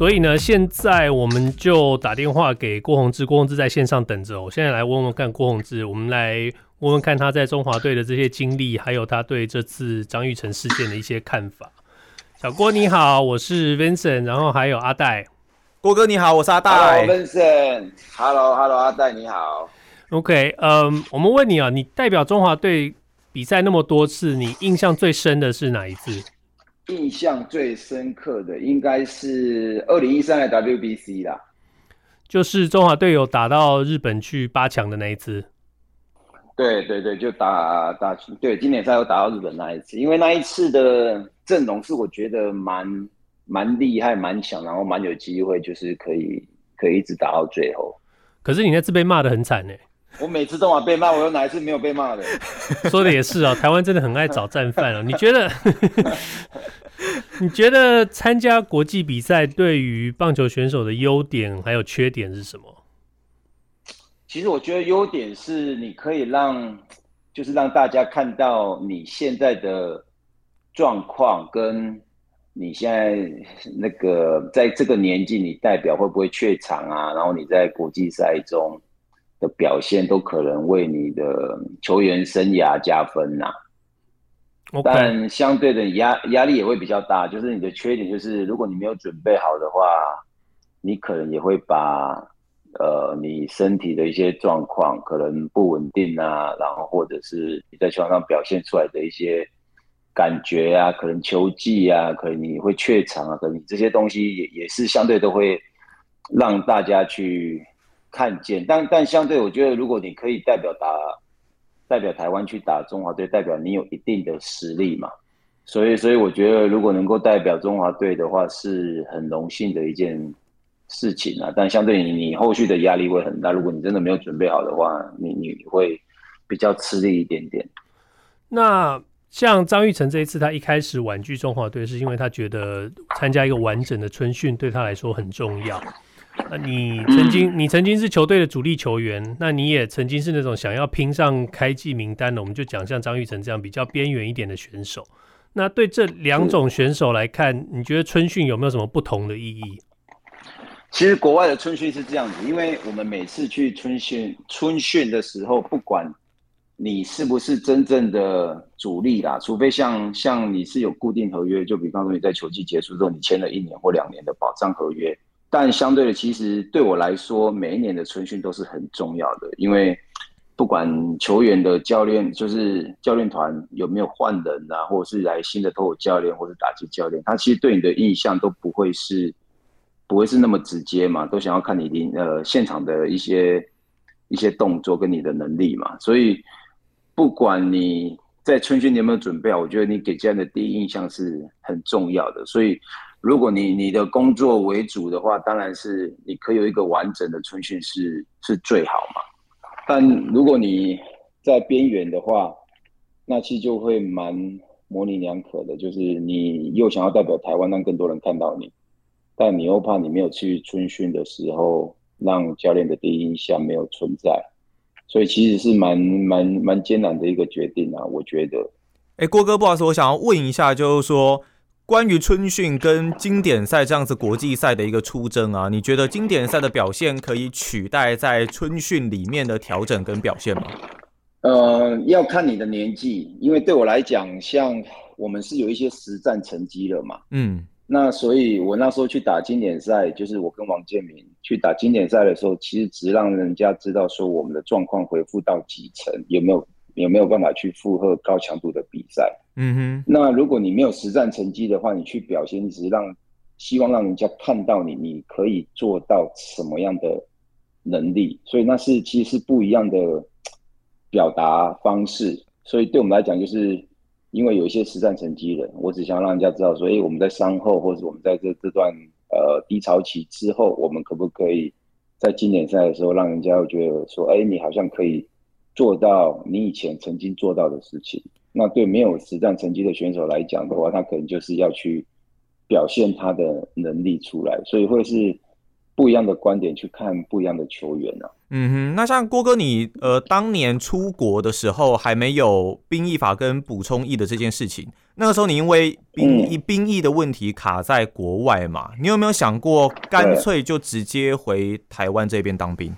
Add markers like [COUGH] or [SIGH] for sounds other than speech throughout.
所以呢，现在我们就打电话给郭宏志，郭宏志在线上等着。我现在来问问看郭宏志，我们来问问看他在中华队的这些经历，还有他对这次张玉成事件的一些看法。小郭你好，我是 Vincent，然后还有阿戴。郭哥你好，我是阿戴。Vincent，Hello Hello，阿戴你好。OK，嗯，我们问你啊，你代表中华队比赛那么多次，你印象最深的是哪一次？印象最深刻的应该是二零一三的 WBC 啦，就是中华队友打到日本去八强的那一次。对对对，就打打对经典赛又打到日本那一次，因为那一次的阵容是我觉得蛮蛮厉害、蛮强，然后蛮有机会，就是可以可以一直打到最后。可是你那次被骂的很惨呢。[LAUGHS] 我每次都要被骂，我有哪一次没有被骂的？[LAUGHS] 说的也是啊，台湾真的很爱找战犯啊。[LAUGHS] 你觉得？你觉得参加国际比赛对于棒球选手的优点还有缺点是什么？其实我觉得优点是你可以让，就是让大家看到你现在的状况，跟你现在那个在这个年纪，你代表会不会怯场啊？然后你在国际赛中的表现，都可能为你的球员生涯加分呐.但相对的压压力也会比较大，就是你的缺点就是，如果你没有准备好的话，你可能也会把呃你身体的一些状况可能不稳定啊，然后或者是你在球场上表现出来的一些感觉啊，可能球技啊，可能你会怯场啊，可能你这些东西也也是相对都会让大家去看见。但但相对，我觉得如果你可以代表打。代表台湾去打中华队，代表你有一定的实力嘛，所以所以我觉得如果能够代表中华队的话，是很荣幸的一件事情啊。但相对你，你后续的压力会很大。如果你真的没有准备好的话，你你会比较吃力一点点。那像张玉成这一次，他一开始婉拒中华队，是因为他觉得参加一个完整的春训对他来说很重要。那你 [LAUGHS] 曾经，你曾经是球队的主力球员，那你也曾经是那种想要拼上开季名单的，我们就讲像张玉成这样比较边缘一点的选手。那对这两种选手来看，你觉得春训有没有什么不同的意义？其实国外的春训是这样子，因为我们每次去春训春训的时候，不管你是不是真正的主力啦，除非像像你是有固定合约，就比方说你在球季结束之后，你签了一年或两年的保障合约。但相对的，其实对我来说，每一年的春训都是很重要的，因为不管球员的教练，就是教练团有没有换人啊，或者是来新的投手教练，或者是打击教练，他其实对你的印象都不会是不会是那么直接嘛，都想要看你的呃现场的一些一些动作跟你的能力嘛，所以不管你在春训你有没有准备好，我觉得你给这样的第一印象是很重要的，所以。如果你你的工作为主的话，当然是你可以有一个完整的春训是是最好嘛。但如果你在边缘的话，那其实就会蛮模棱两可的。就是你又想要代表台湾让更多人看到你，但你又怕你没有去春训的时候，让教练的第一印象没有存在，所以其实是蛮蛮蛮艰难的一个决定啊。我觉得。哎、郭哥，不好意思，我想要问一下，就是说。关于春训跟经典赛这样子国际赛的一个出征啊，你觉得经典赛的表现可以取代在春训里面的调整跟表现吗？呃，要看你的年纪，因为对我来讲，像我们是有一些实战成绩了嘛，嗯，那所以我那时候去打经典赛，就是我跟王建民去打经典赛的时候，其实只让人家知道说我们的状况恢复到几成，有没有有没有办法去负荷高强度的比赛。嗯哼，那如果你没有实战成绩的话，你去表现，你只是让希望让人家看到你，你可以做到什么样的能力，所以那是其实是不一样的表达方式。所以对我们来讲，就是因为有一些实战成绩的，我只想让人家知道说，哎，我们在伤后，或者我们在这这段呃低潮期之后，我们可不可以在经典赛的时候，让人家会觉得说，哎，你好像可以做到你以前曾经做到的事情。那对没有实战成绩的选手来讲的话，他可能就是要去表现他的能力出来，所以会是不一样的观点去看不一样的球员啊。嗯哼，那像郭哥你呃当年出国的时候还没有兵役法跟补充役的这件事情，那个时候你因为兵役、嗯、兵役的问题卡在国外嘛，你有没有想过干脆就直接回台湾这边当兵？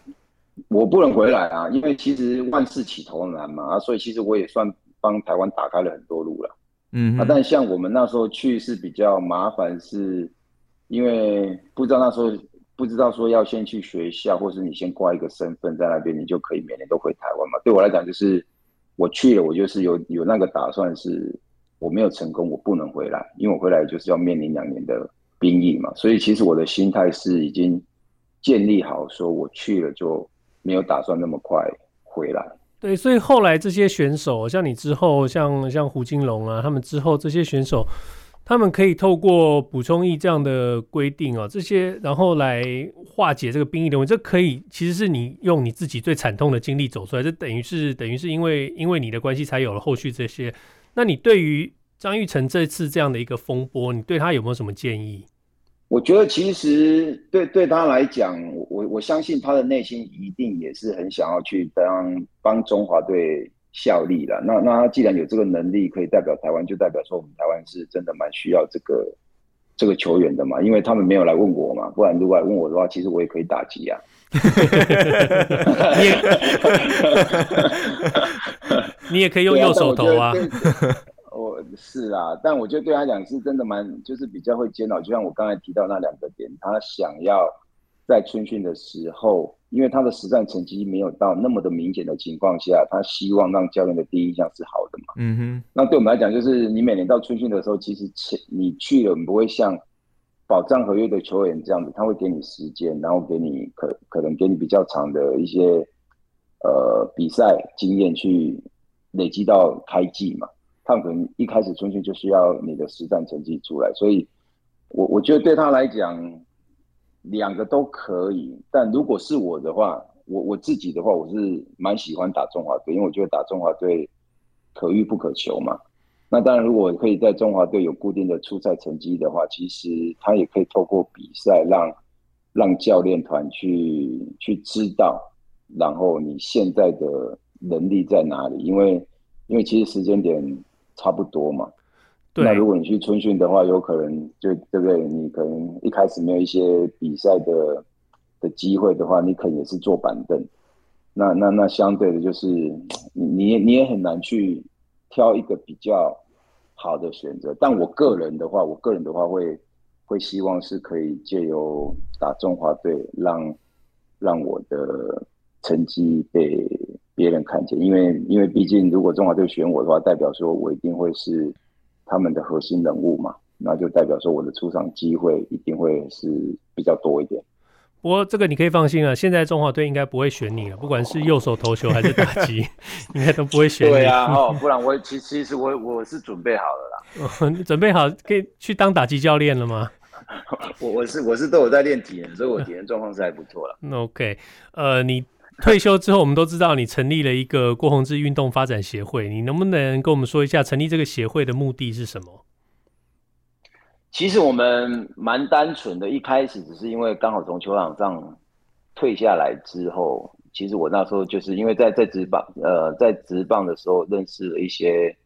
我不能回来啊，因为其实万事起头难嘛，所以其实我也算。帮台湾打开了很多路了，嗯，啊，但像我们那时候去是比较麻烦，是因为不知道那时候不知道说要先去学校，或是你先挂一个身份在那边，你就可以每年都回台湾嘛。对我来讲，就是我去了，我就是有有那个打算，是我没有成功，我不能回来，因为我回来就是要面临两年的兵役嘛。所以其实我的心态是已经建立好，说我去了就没有打算那么快回来。对，所以后来这些选手，像你之后，像像胡金龙啊，他们之后这些选手，他们可以透过补充役这样的规定哦，这些然后来化解这个兵役的问题。这可以其实是你用你自己最惨痛的经历走出来，这等于是等于是因为因为你的关系才有了后续这些。那你对于张育成这次这样的一个风波，你对他有没有什么建议？我觉得其实对对他来讲，我我相信他的内心一定也是很想要去当帮中华队效力的。那那他既然有这个能力可以代表台湾，就代表说我们台湾是真的蛮需要这个这个球员的嘛。因为他们没有来问我嘛，不然如果来问我的话，其实我也可以打击啊。[LAUGHS] [LAUGHS] 你也可以用右手投啊。是啊，但我觉得对他讲是真的蛮，就是比较会煎熬。就像我刚才提到那两个点，他想要在春训的时候，因为他的实战成绩没有到那么的明显的情况下，他希望让教练的第一印象是好的嘛。嗯哼。那对我们来讲，就是你每年到春训的时候，其实前你去了，你不会像保障合约的球员这样子，他会给你时间，然后给你可可能给你比较长的一些呃比赛经验去累积到开季嘛。他可能一开始春训就需要你的实战成绩出来，所以我我觉得对他来讲，两个都可以。但如果是我的话，我我自己的话，我是蛮喜欢打中华队，因为我觉得打中华队可遇不可求嘛。那当然，如果可以在中华队有固定的出赛成绩的话，其实他也可以透过比赛让让教练团去去知道，然后你现在的能力在哪里，因为因为其实时间点。差不多嘛，对。那如果你去春训的话，有可能就对不对？你可能一开始没有一些比赛的的机会的话，你可能也是坐板凳。那那那相对的，就是你你也很难去挑一个比较好的选择。但我个人的话，我个人的话会会希望是可以借由打中华队，让让我的成绩被。别人看见，因为因为毕竟，如果中华队选我的话，代表说我一定会是他们的核心人物嘛，那就代表说我的出场机会一定会是比较多一点。不过这个你可以放心啊，现在中华队应该不会选你了，不管是右手投球还是打击，[LAUGHS] 应该都不会选你。对啊，[LAUGHS] 哦，不然我其其实我我是准备好了啦。[LAUGHS] 哦，你准备好可以去当打击教练了吗？我我是我是都有在练体能，所以我体能状况是还不错了。那 OK，呃，你。退休之后，我们都知道你成立了一个郭宏志运动发展协会，你能不能跟我们说一下成立这个协会的目的是什么？其实我们蛮单纯的，一开始只是因为刚好从球场上退下来之后，其实我那时候就是因为在在职棒，呃，在职棒的时候认识了一些，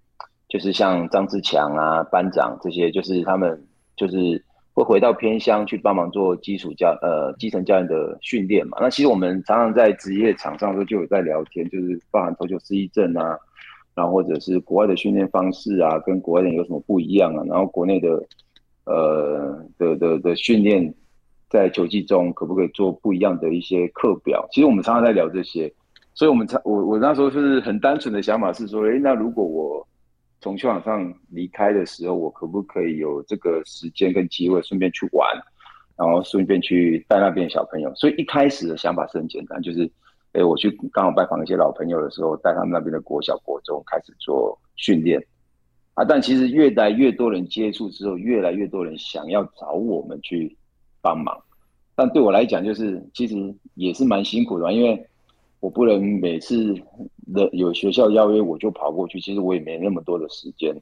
就是像张志强啊、班长这些，就是他们就是。会回到偏乡去帮忙做基础教呃基层教练的训练嘛？那其实我们常常在职业场上的时候就有在聊天，就是包含投球失忆症啊，然后或者是国外的训练方式啊，跟国外人有什么不一样啊？然后国内的呃的的的训练在球技中可不可以做不一样的一些课表？其实我们常常在聊这些，所以我们常我我那时候是很单纯的想法是说，诶，那如果我从球场上离开的时候，我可不可以有这个时间跟机会，顺便去玩，然后顺便去带那边小朋友？所以一开始的想法是很简单，就是，哎，我去刚好拜访一些老朋友的时候，带他们那边的国小、国中开始做训练啊。但其实越来越多人接触之后，越来越多人想要找我们去帮忙。但对我来讲，就是其实也是蛮辛苦的，因为我不能每次的有学校邀约我就跑过去，其实我也没那么多的时间，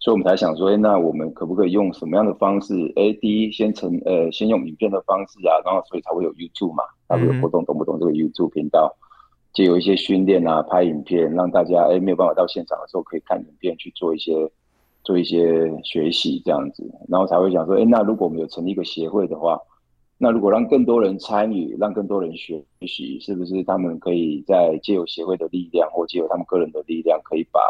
所以我们才想说，哎，那我们可不可以用什么样的方式？哎，第一先成呃先用影片的方式啊，然后所以才会有 YouTube 嘛，才会有活动，懂不懂这个 YouTube 频道？就有一些训练啊，拍影片，让大家哎没有办法到现场的时候可以看影片去做一些做一些学习这样子，然后才会想说，哎，那如果我们有成立一个协会的话。那如果让更多人参与，让更多人学习，是不是他们可以在借由协会的力量，或借由他们个人的力量，可以把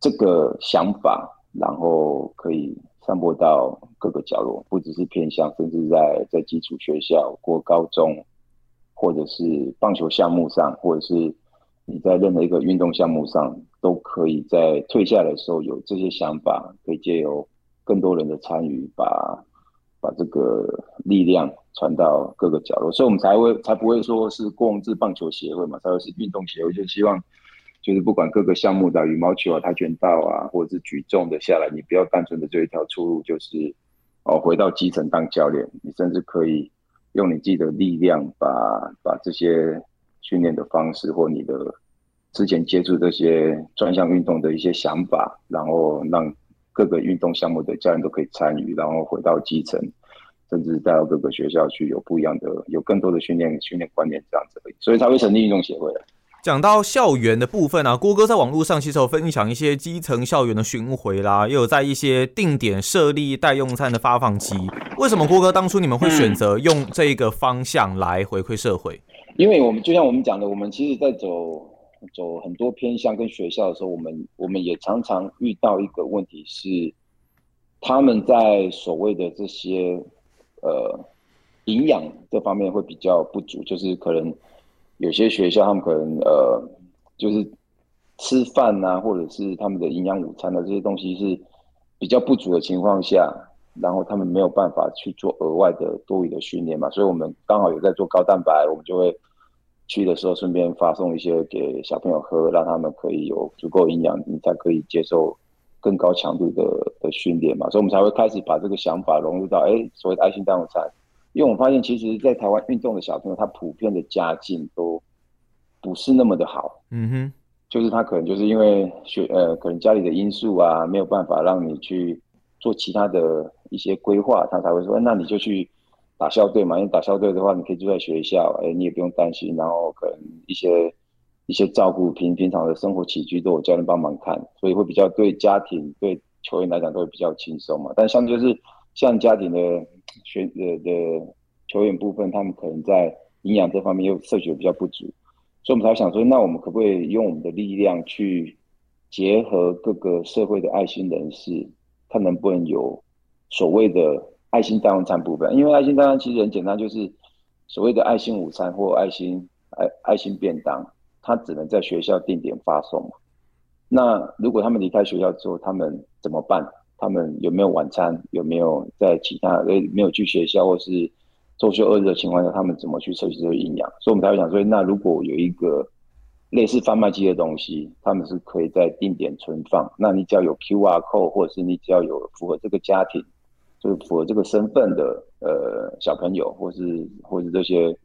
这个想法，然后可以散播到各个角落，不只是偏向，甚至在在基础学校或高中，或者是棒球项目上，或者是你在任何一个运动项目上，都可以在退下的时候有这些想法，可以借由更多人的参与，把。把这个力量传到各个角落，所以我们才会才不会说是共治棒球协会嘛，才会是运动协会，就希望就是不管各个项目的羽毛球啊、跆拳道啊，或者是举重的下来，你不要单纯的这一条出路，就是哦回到基层当教练，你甚至可以用你自己的力量把，把把这些训练的方式或你的之前接触这些专项运动的一些想法，然后让。各个运动项目的家人都可以参与，然后回到基层，甚至带到各个学校去，有不一样的、有更多的训练训练观念这样子，所以才会成立运动协会。讲到校园的部分啊，郭哥在网络上其实有分享一些基层校园的巡回啦，又有在一些定点设立代用餐的发放机。为什么郭哥当初你们会选择用这一个方向来回馈社会？因为我们就像我们讲的，我们其实在走。走很多偏向跟学校的时候，我们我们也常常遇到一个问题是，他们在所谓的这些呃营养这方面会比较不足，就是可能有些学校他们可能呃就是吃饭啊，或者是他们的营养午餐的这些东西是比较不足的情况下，然后他们没有办法去做额外的多余的训练嘛，所以我们刚好有在做高蛋白，我们就会。去的时候顺便发送一些给小朋友喝，让他们可以有足够营养，你才可以接受更高强度的的训练嘛。所以，我们才会开始把这个想法融入到哎，所谓的爱心大午餐。因为我们发现，其实，在台湾运动的小朋友，他普遍的家境都不是那么的好。嗯哼，就是他可能就是因为学呃，可能家里的因素啊，没有办法让你去做其他的一些规划，他才会说，那你就去。打校队嘛，因为打校队的话，你可以住在学校，哎，你也不用担心，然后可能一些一些照顾平平常的生活起居都有教练帮忙看，所以会比较对家庭对球员来讲都会比较轻松嘛。但像就是像家庭的学的的球员部分，他们可能在营养这方面又摄取的比较不足，所以我们才想说，那我们可不可以用我们的力量去结合各个社会的爱心人士，看能不能有所谓的。爱心代用餐部分，因为爱心代用餐其实很简单，就是所谓的爱心午餐或爱心爱爱心便当，它只能在学校定点发送。那如果他们离开学校之后，他们怎么办？他们有没有晚餐？有没有在其他诶没有去学校或是周休二日的情况下，他们怎么去摄取这个营养？所以我们才会想说，那如果有一个类似贩卖机的东西，他们是可以在定点存放。那你只要有 QR code，或者是你只要有符合这个家庭。就是符合这个身份的呃小朋友，或是或是这些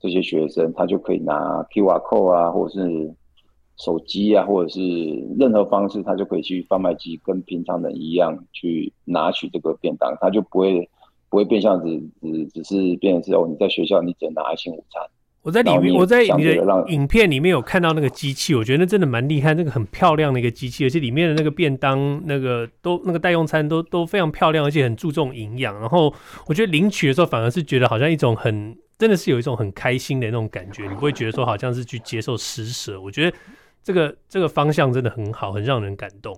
这些学生，他就可以拿 QR code 啊，或者是手机啊，或者是任何方式，他就可以去贩卖机跟平常人一样去拿取这个便当，他就不会不会变相只只只是变成是哦，你在学校你只能拿爱心午餐。我在里面，我在你的影片里面有看到那个机器，我觉得那真的蛮厉害，那个很漂亮的一个机器，而且里面的那个便当、那个都那个代用餐都都非常漂亮，而且很注重营养。然后我觉得领取的时候反而是觉得好像一种很，真的是有一种很开心的那种感觉，你不会觉得说好像是去接受施舍。我觉得这个这个方向真的很好，很让人感动。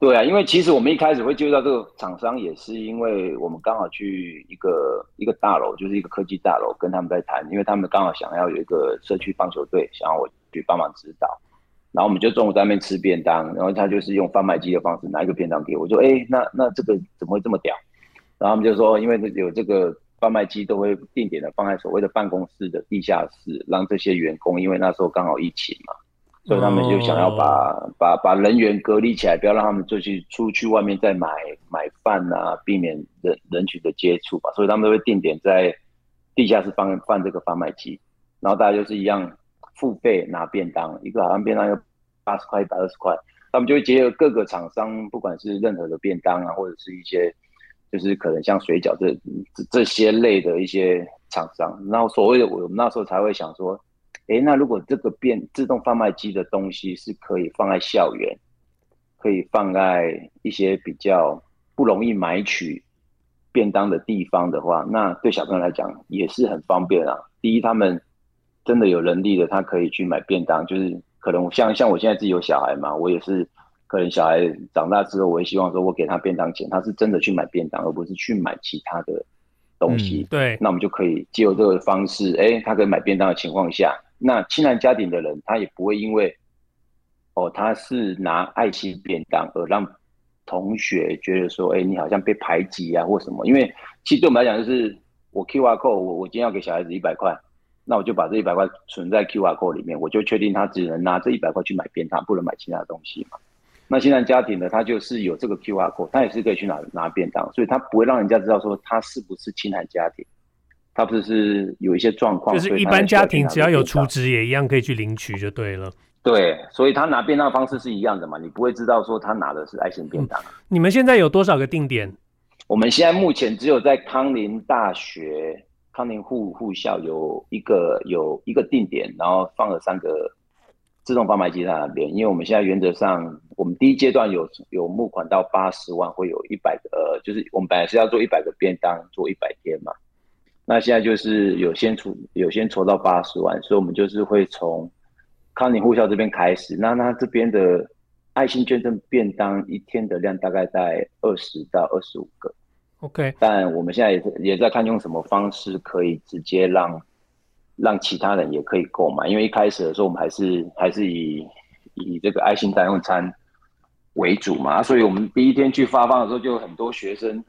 对啊，因为其实我们一开始会接触到这个厂商，也是因为我们刚好去一个一个大楼，就是一个科技大楼，跟他们在谈，因为他们刚好想要有一个社区棒球队，想要我去帮忙指导。然后我们就中午在那边吃便当，然后他就是用贩卖机的方式拿一个便当给我，我说：“哎，那那这个怎么会这么屌？”然后他们就说：“因为有这个贩卖机，都会定点的放在所谓的办公室的地下室，让这些员工，因为那时候刚好疫情嘛。”所以他们就想要把、oh. 把把人员隔离起来，不要让他们就去出去外面再买买饭啊，避免人人群的接触吧。所以他们都会定点在地下室放放这个贩卖机，然后大家就是一样付费拿便当，一个好像便当要八十块、一百二十块，他们就会结合各个厂商，不管是任何的便当啊，或者是一些就是可能像水饺这这这些类的一些厂商，然后所谓的我们那时候才会想说，诶，那如果这个便自动贩卖机的东西是可以放在校园，可以放在一些比较不容易买取便当的地方的话，那对小朋友来讲也是很方便啊。第一，他们真的有能力的，他可以去买便当，就是可能像像我现在自己有小孩嘛，我也是可能小孩长大之后，我也希望说我给他便当钱，他是真的去买便当，而不是去买其他的东西。嗯、对，那我们就可以借由这个方式，哎、欸，他可以买便当的情况下，那亲蓝家庭的人他也不会因为哦他是拿爱心便当而让。同学觉得说，哎、欸，你好像被排挤啊，或什么？因为其实对我们来讲，就是我 QR code，我我今天要给小孩子一百块，那我就把这一百块存在 QR code 里面，我就确定他只能拿这一百块去买便当，不能买其他东西嘛。那现在家庭呢，他就是有这个 QR code，他也是可以去拿拿便当，所以他不会让人家知道说他是不是亲蓝家庭，他不是是有一些状况，就是一般家庭只要有出值也一样可以去领取就对了。对，所以他拿便当的方式是一样的嘛，你不会知道说他拿的是爱心便当。你们现在有多少个定点？我们现在目前只有在康宁大学康宁护护校有一个有一个定点，然后放了三个自动贩卖机在那边。因为我们现在原则上，我们第一阶段有有募款到八十万，会有一百个，呃，就是我们本来是要做一百个便当，做一百天嘛。那现在就是有先筹有先筹到八十万，所以我们就是会从。康宁护校这边开始，那那这边的爱心捐赠便当一天的量大概在二十到二十五个，OK。但我们现在也也在看用什么方式可以直接让让其他人也可以购买，因为一开始的时候我们还是还是以以这个爱心代用餐为主嘛，所以我们第一天去发放的时候，就有很多学生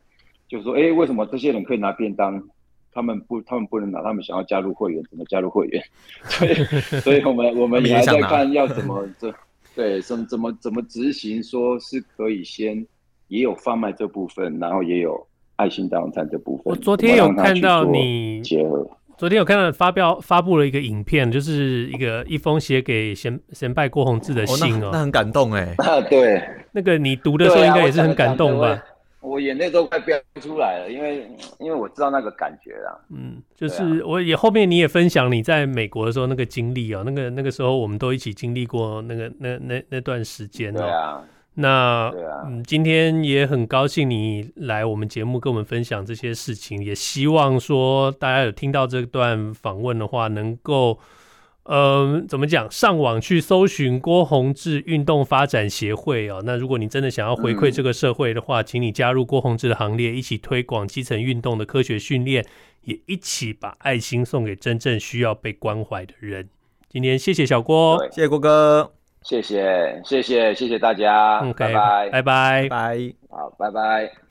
就说：“哎、欸，为什么这些人可以拿便当？”他们不，他们不能拿。他们想要加入会员，怎么加入会员？[LAUGHS] 所以，所以我们我们也还在看要怎么这，对，怎怎么怎么执行，说是可以先也有贩卖这部分，然后也有爱心代用餐这部分。我昨天有看到你结合，昨天有看到发表发布了一个影片，就是一个一封写给先先拜郭宏志的信哦，哦那，那很感动哎。[LAUGHS] 啊，对，那个你读的时候应该也是很感动吧？我眼泪都快飙出来了，因为因为我知道那个感觉啦。嗯，就是我也后面你也分享你在美国的时候那个经历哦，那个那个时候我们都一起经历过那个那那那段时间哦。对啊。那啊，嗯，今天也很高兴你来我们节目跟我们分享这些事情，也希望说大家有听到这段访问的话，能够。呃，怎么讲？上网去搜寻郭宏志运动发展协会哦。那如果你真的想要回馈这个社会的话，嗯、请你加入郭宏志的行列，一起推广基层运动的科学训练，也一起把爱心送给真正需要被关怀的人。今天谢谢小郭，谢谢郭哥，谢谢谢谢谢谢大家，okay, 拜。拜拜。拜拜，好，拜拜。